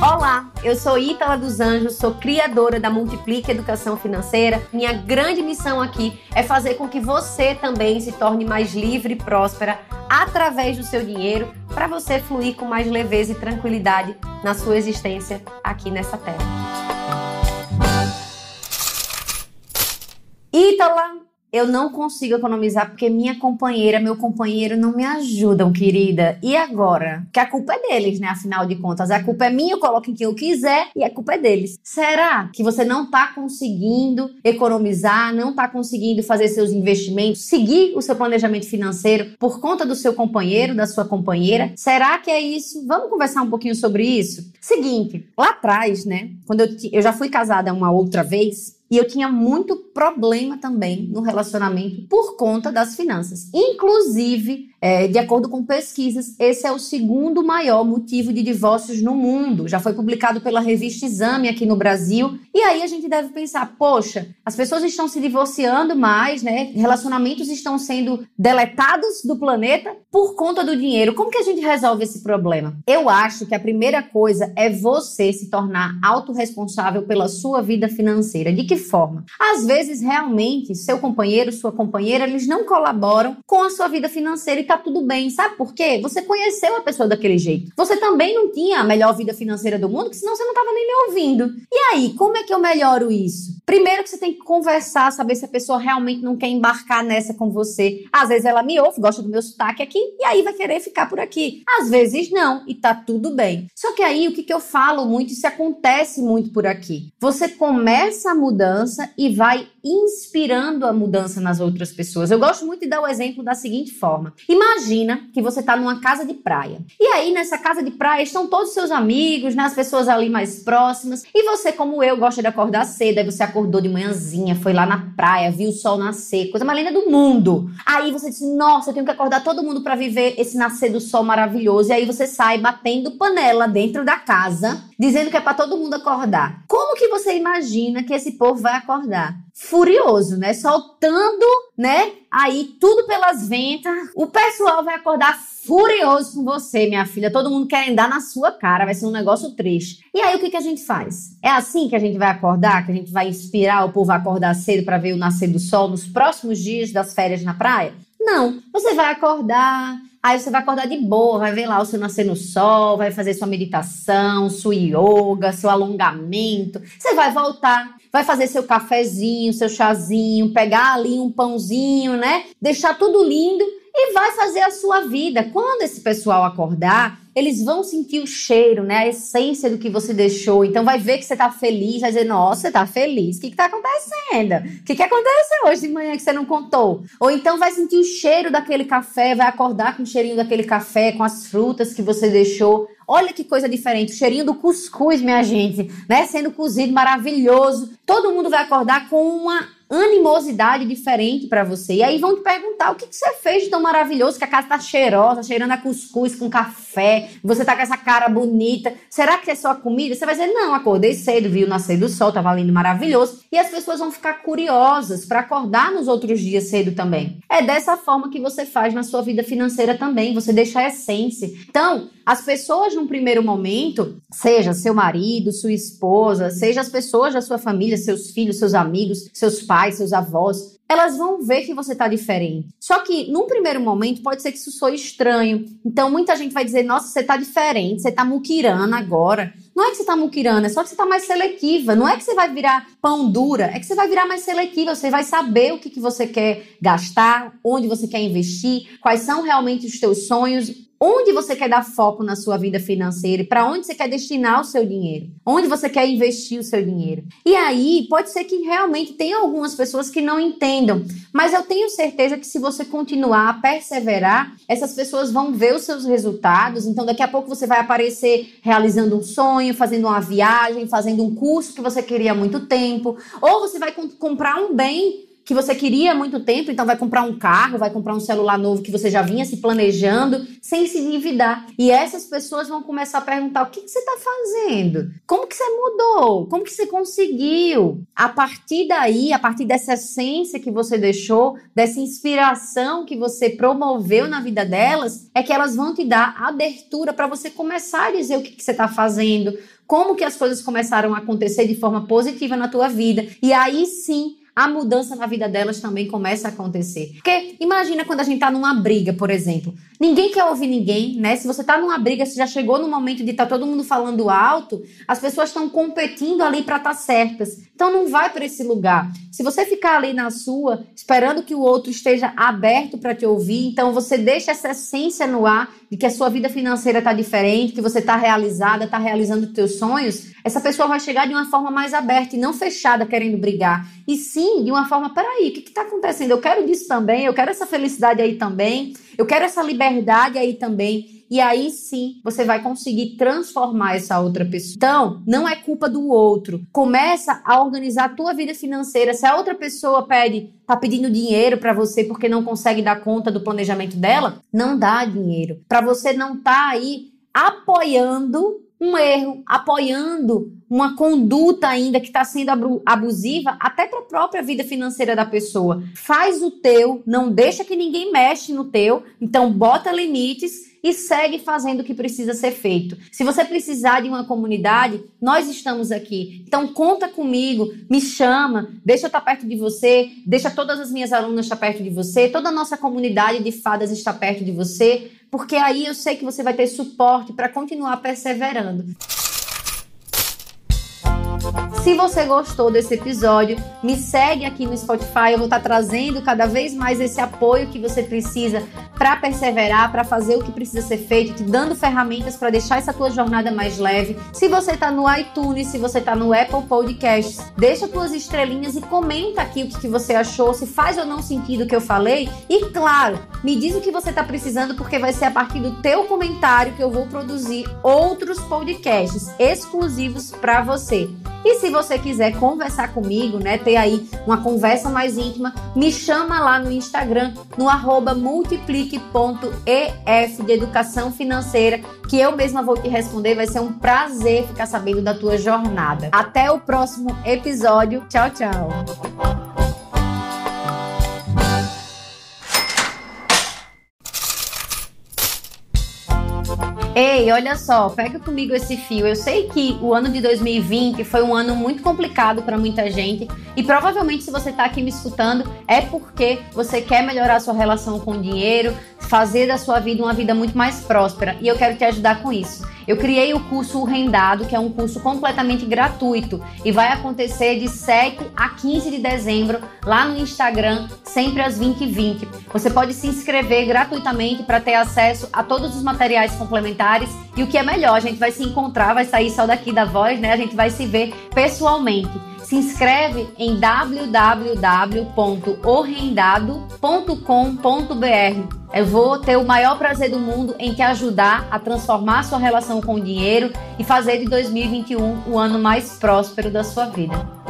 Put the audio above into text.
Olá, eu sou Ítala dos Anjos, sou criadora da Multiplique Educação Financeira. Minha grande missão aqui é fazer com que você também se torne mais livre e próspera através do seu dinheiro, para você fluir com mais leveza e tranquilidade na sua existência aqui nessa terra. Ítala eu não consigo economizar porque minha companheira, meu companheiro não me ajudam, querida. E agora? Que a culpa é deles, né? Afinal de contas, a culpa é minha, eu coloco em quem eu quiser e a culpa é deles. Será que você não tá conseguindo economizar, não tá conseguindo fazer seus investimentos, seguir o seu planejamento financeiro por conta do seu companheiro, da sua companheira? Será que é isso? Vamos conversar um pouquinho sobre isso? Seguinte, lá atrás, né? Quando eu, eu já fui casada uma outra vez, e eu tinha muito problema também no relacionamento por conta das finanças. Inclusive, é, de acordo com pesquisas, esse é o segundo maior motivo de divórcios no mundo. Já foi publicado pela revista Exame aqui no Brasil. E aí a gente deve pensar: poxa, as pessoas estão se divorciando mais, né? Relacionamentos estão sendo deletados do planeta por conta do dinheiro. Como que a gente resolve esse problema? Eu acho que a primeira coisa é você se tornar autorresponsável pela sua vida financeira. De que forma? Às vezes, realmente, seu companheiro, sua companheira, eles não colaboram com a sua vida financeira e tá tudo bem. Sabe por quê? Você conheceu a pessoa daquele jeito. Você também não tinha a melhor vida financeira do mundo, que senão você não tava nem me ouvindo. E aí, como é que eu melhoro isso? Primeiro que você tem que conversar, saber se a pessoa realmente não quer embarcar nessa com você. Às vezes ela me ouve, gosta do meu sotaque aqui, e aí vai querer ficar por aqui. Às vezes não, e tá tudo bem. Só que aí o que, que eu falo muito, isso acontece muito por aqui. Você começa a mudança e vai inspirando a mudança nas outras pessoas. Eu gosto muito de dar o exemplo da seguinte forma. Imagina que você está numa casa de praia. E aí, nessa casa de praia, estão todos os seus amigos, né, as pessoas ali mais próximas. E você, como eu, gosta de acordar cedo. Aí você acordou de manhãzinha, foi lá na praia, viu o sol nascer, coisa mais linda do mundo. Aí você disse: Nossa, eu tenho que acordar todo mundo para viver esse nascer do sol maravilhoso. E aí você sai batendo panela dentro da casa, dizendo que é para todo mundo acordar. Como que você imagina que esse povo vai acordar? Furioso, né? Soltando, né? Aí tudo pelas ventas. O pessoal vai acordar furioso com você, minha filha. Todo mundo querendo dar na sua cara. Vai ser um negócio triste. E aí o que, que a gente faz? É assim que a gente vai acordar? Que a gente vai inspirar o povo a acordar cedo para ver o nascer do sol nos próximos dias das férias na praia? Não. Você vai acordar Aí você vai acordar de boa, vai ver lá o seu nascer no sol, vai fazer sua meditação, sua yoga, seu alongamento. Você vai voltar, vai fazer seu cafezinho, seu chazinho, pegar ali um pãozinho, né? Deixar tudo lindo e vai fazer a sua vida. Quando esse pessoal acordar, eles vão sentir o cheiro, né? A essência do que você deixou. Então vai ver que você tá feliz, vai dizer, nossa, você tá feliz. O que que tá acontecendo? O que que aconteceu hoje de manhã que você não contou? Ou então vai sentir o cheiro daquele café, vai acordar com o cheirinho daquele café, com as frutas que você deixou. Olha que coisa diferente, o cheirinho do cuscuz, minha gente, né? Sendo cozido maravilhoso. Todo mundo vai acordar com uma animosidade diferente para você. E aí vão te perguntar o que, que, você fez de tão maravilhoso, que a casa tá cheirosa, cheirando a cuscuz com café, você tá com essa cara bonita. Será que é só a comida? Você vai dizer, não, acordei cedo, viu nascer do sol, tava lindo, maravilhoso. E as pessoas vão ficar curiosas para acordar nos outros dias cedo também. É dessa forma que você faz na sua vida financeira também, você deixa a essência. Então, as pessoas num primeiro momento, seja seu marido, sua esposa, seja as pessoas da sua família, seus filhos, seus amigos, seus pais, pais, seus avós, elas vão ver que você tá diferente. Só que, num primeiro momento, pode ser que isso soe estranho. Então, muita gente vai dizer, nossa, você tá diferente, você tá muquirana agora. Não é que você tá muquirana, é só que você tá mais seletiva. Não é que você vai virar pão dura, é que você vai virar mais seletiva. Você vai saber o que, que você quer gastar, onde você quer investir, quais são realmente os teus sonhos onde você quer dar foco na sua vida financeira e para onde você quer destinar o seu dinheiro, onde você quer investir o seu dinheiro. E aí, pode ser que realmente tenha algumas pessoas que não entendam, mas eu tenho certeza que se você continuar a perseverar, essas pessoas vão ver os seus resultados. Então, daqui a pouco você vai aparecer realizando um sonho, fazendo uma viagem, fazendo um curso que você queria há muito tempo, ou você vai comprar um bem que você queria há muito tempo, então vai comprar um carro, vai comprar um celular novo que você já vinha se planejando, sem se endividar. E essas pessoas vão começar a perguntar: o que, que você está fazendo? Como que você mudou? Como que você conseguiu? A partir daí, a partir dessa essência que você deixou, dessa inspiração que você promoveu na vida delas, é que elas vão te dar abertura para você começar a dizer o que, que você está fazendo, como que as coisas começaram a acontecer de forma positiva na tua vida. E aí sim a mudança na vida delas também começa a acontecer. Porque imagina quando a gente tá numa briga, por exemplo. Ninguém quer ouvir ninguém, né? Se você tá numa briga, se já chegou no momento de tá todo mundo falando alto, as pessoas estão competindo ali para estar tá certas. Então não vai para esse lugar. Se você ficar ali na sua, esperando que o outro esteja aberto para te ouvir, então você deixa essa essência no ar de que a sua vida financeira tá diferente, que você tá realizada, tá realizando teus sonhos, essa pessoa vai chegar de uma forma mais aberta e não fechada querendo brigar. E sim, de uma forma, peraí, o que está acontecendo? Eu quero disso também, eu quero essa felicidade aí também, eu quero essa liberdade aí também. E aí sim, você vai conseguir transformar essa outra pessoa. Então, não é culpa do outro. Começa a organizar a tua vida financeira. Se a outra pessoa pede, tá pedindo dinheiro para você porque não consegue dar conta do planejamento dela, não dá dinheiro. Para você não tá aí apoiando um erro, apoiando uma conduta ainda que está sendo abusiva até para a própria vida financeira da pessoa. Faz o teu, não deixa que ninguém mexe no teu, então bota limites e segue fazendo o que precisa ser feito. Se você precisar de uma comunidade, nós estamos aqui. Então conta comigo, me chama, deixa eu estar perto de você, deixa todas as minhas alunas estar perto de você, toda a nossa comunidade de fadas está perto de você porque aí eu sei que você vai ter suporte para continuar perseverando. Se você gostou desse episódio, me segue aqui no Spotify. Eu vou estar trazendo cada vez mais esse apoio que você precisa para perseverar, para fazer o que precisa ser feito, te dando ferramentas para deixar essa tua jornada mais leve. Se você está no iTunes, se você está no Apple Podcasts, deixa tuas estrelinhas e comenta aqui o que, que você achou, se faz ou não sentido o que eu falei. E claro, me diz o que você está precisando, porque vai ser a partir do teu comentário que eu vou produzir outros podcasts exclusivos para você. E se você quiser conversar comigo, né, ter aí uma conversa mais íntima, me chama lá no Instagram, no arroba multiplique.ef de educação financeira, que eu mesma vou te responder. Vai ser um prazer ficar sabendo da tua jornada. Até o próximo episódio. Tchau, tchau. Ei, olha só, pega comigo esse fio. Eu sei que o ano de 2020 foi um ano muito complicado para muita gente e provavelmente se você está aqui me escutando é porque você quer melhorar a sua relação com o dinheiro, fazer da sua vida uma vida muito mais próspera e eu quero te ajudar com isso. Eu criei o curso Rendado, que é um curso completamente gratuito e vai acontecer de 7 a 15 de dezembro lá no Instagram, sempre às 20h20. Você pode se inscrever gratuitamente para ter acesso a todos os materiais complementares e o que é melhor, a gente vai se encontrar, vai sair só daqui da voz, né? A gente vai se ver pessoalmente. Se inscreve em www.orrendado.com.br eu vou ter o maior prazer do mundo em te ajudar a transformar sua relação com o dinheiro e fazer de 2021 o ano mais próspero da sua vida.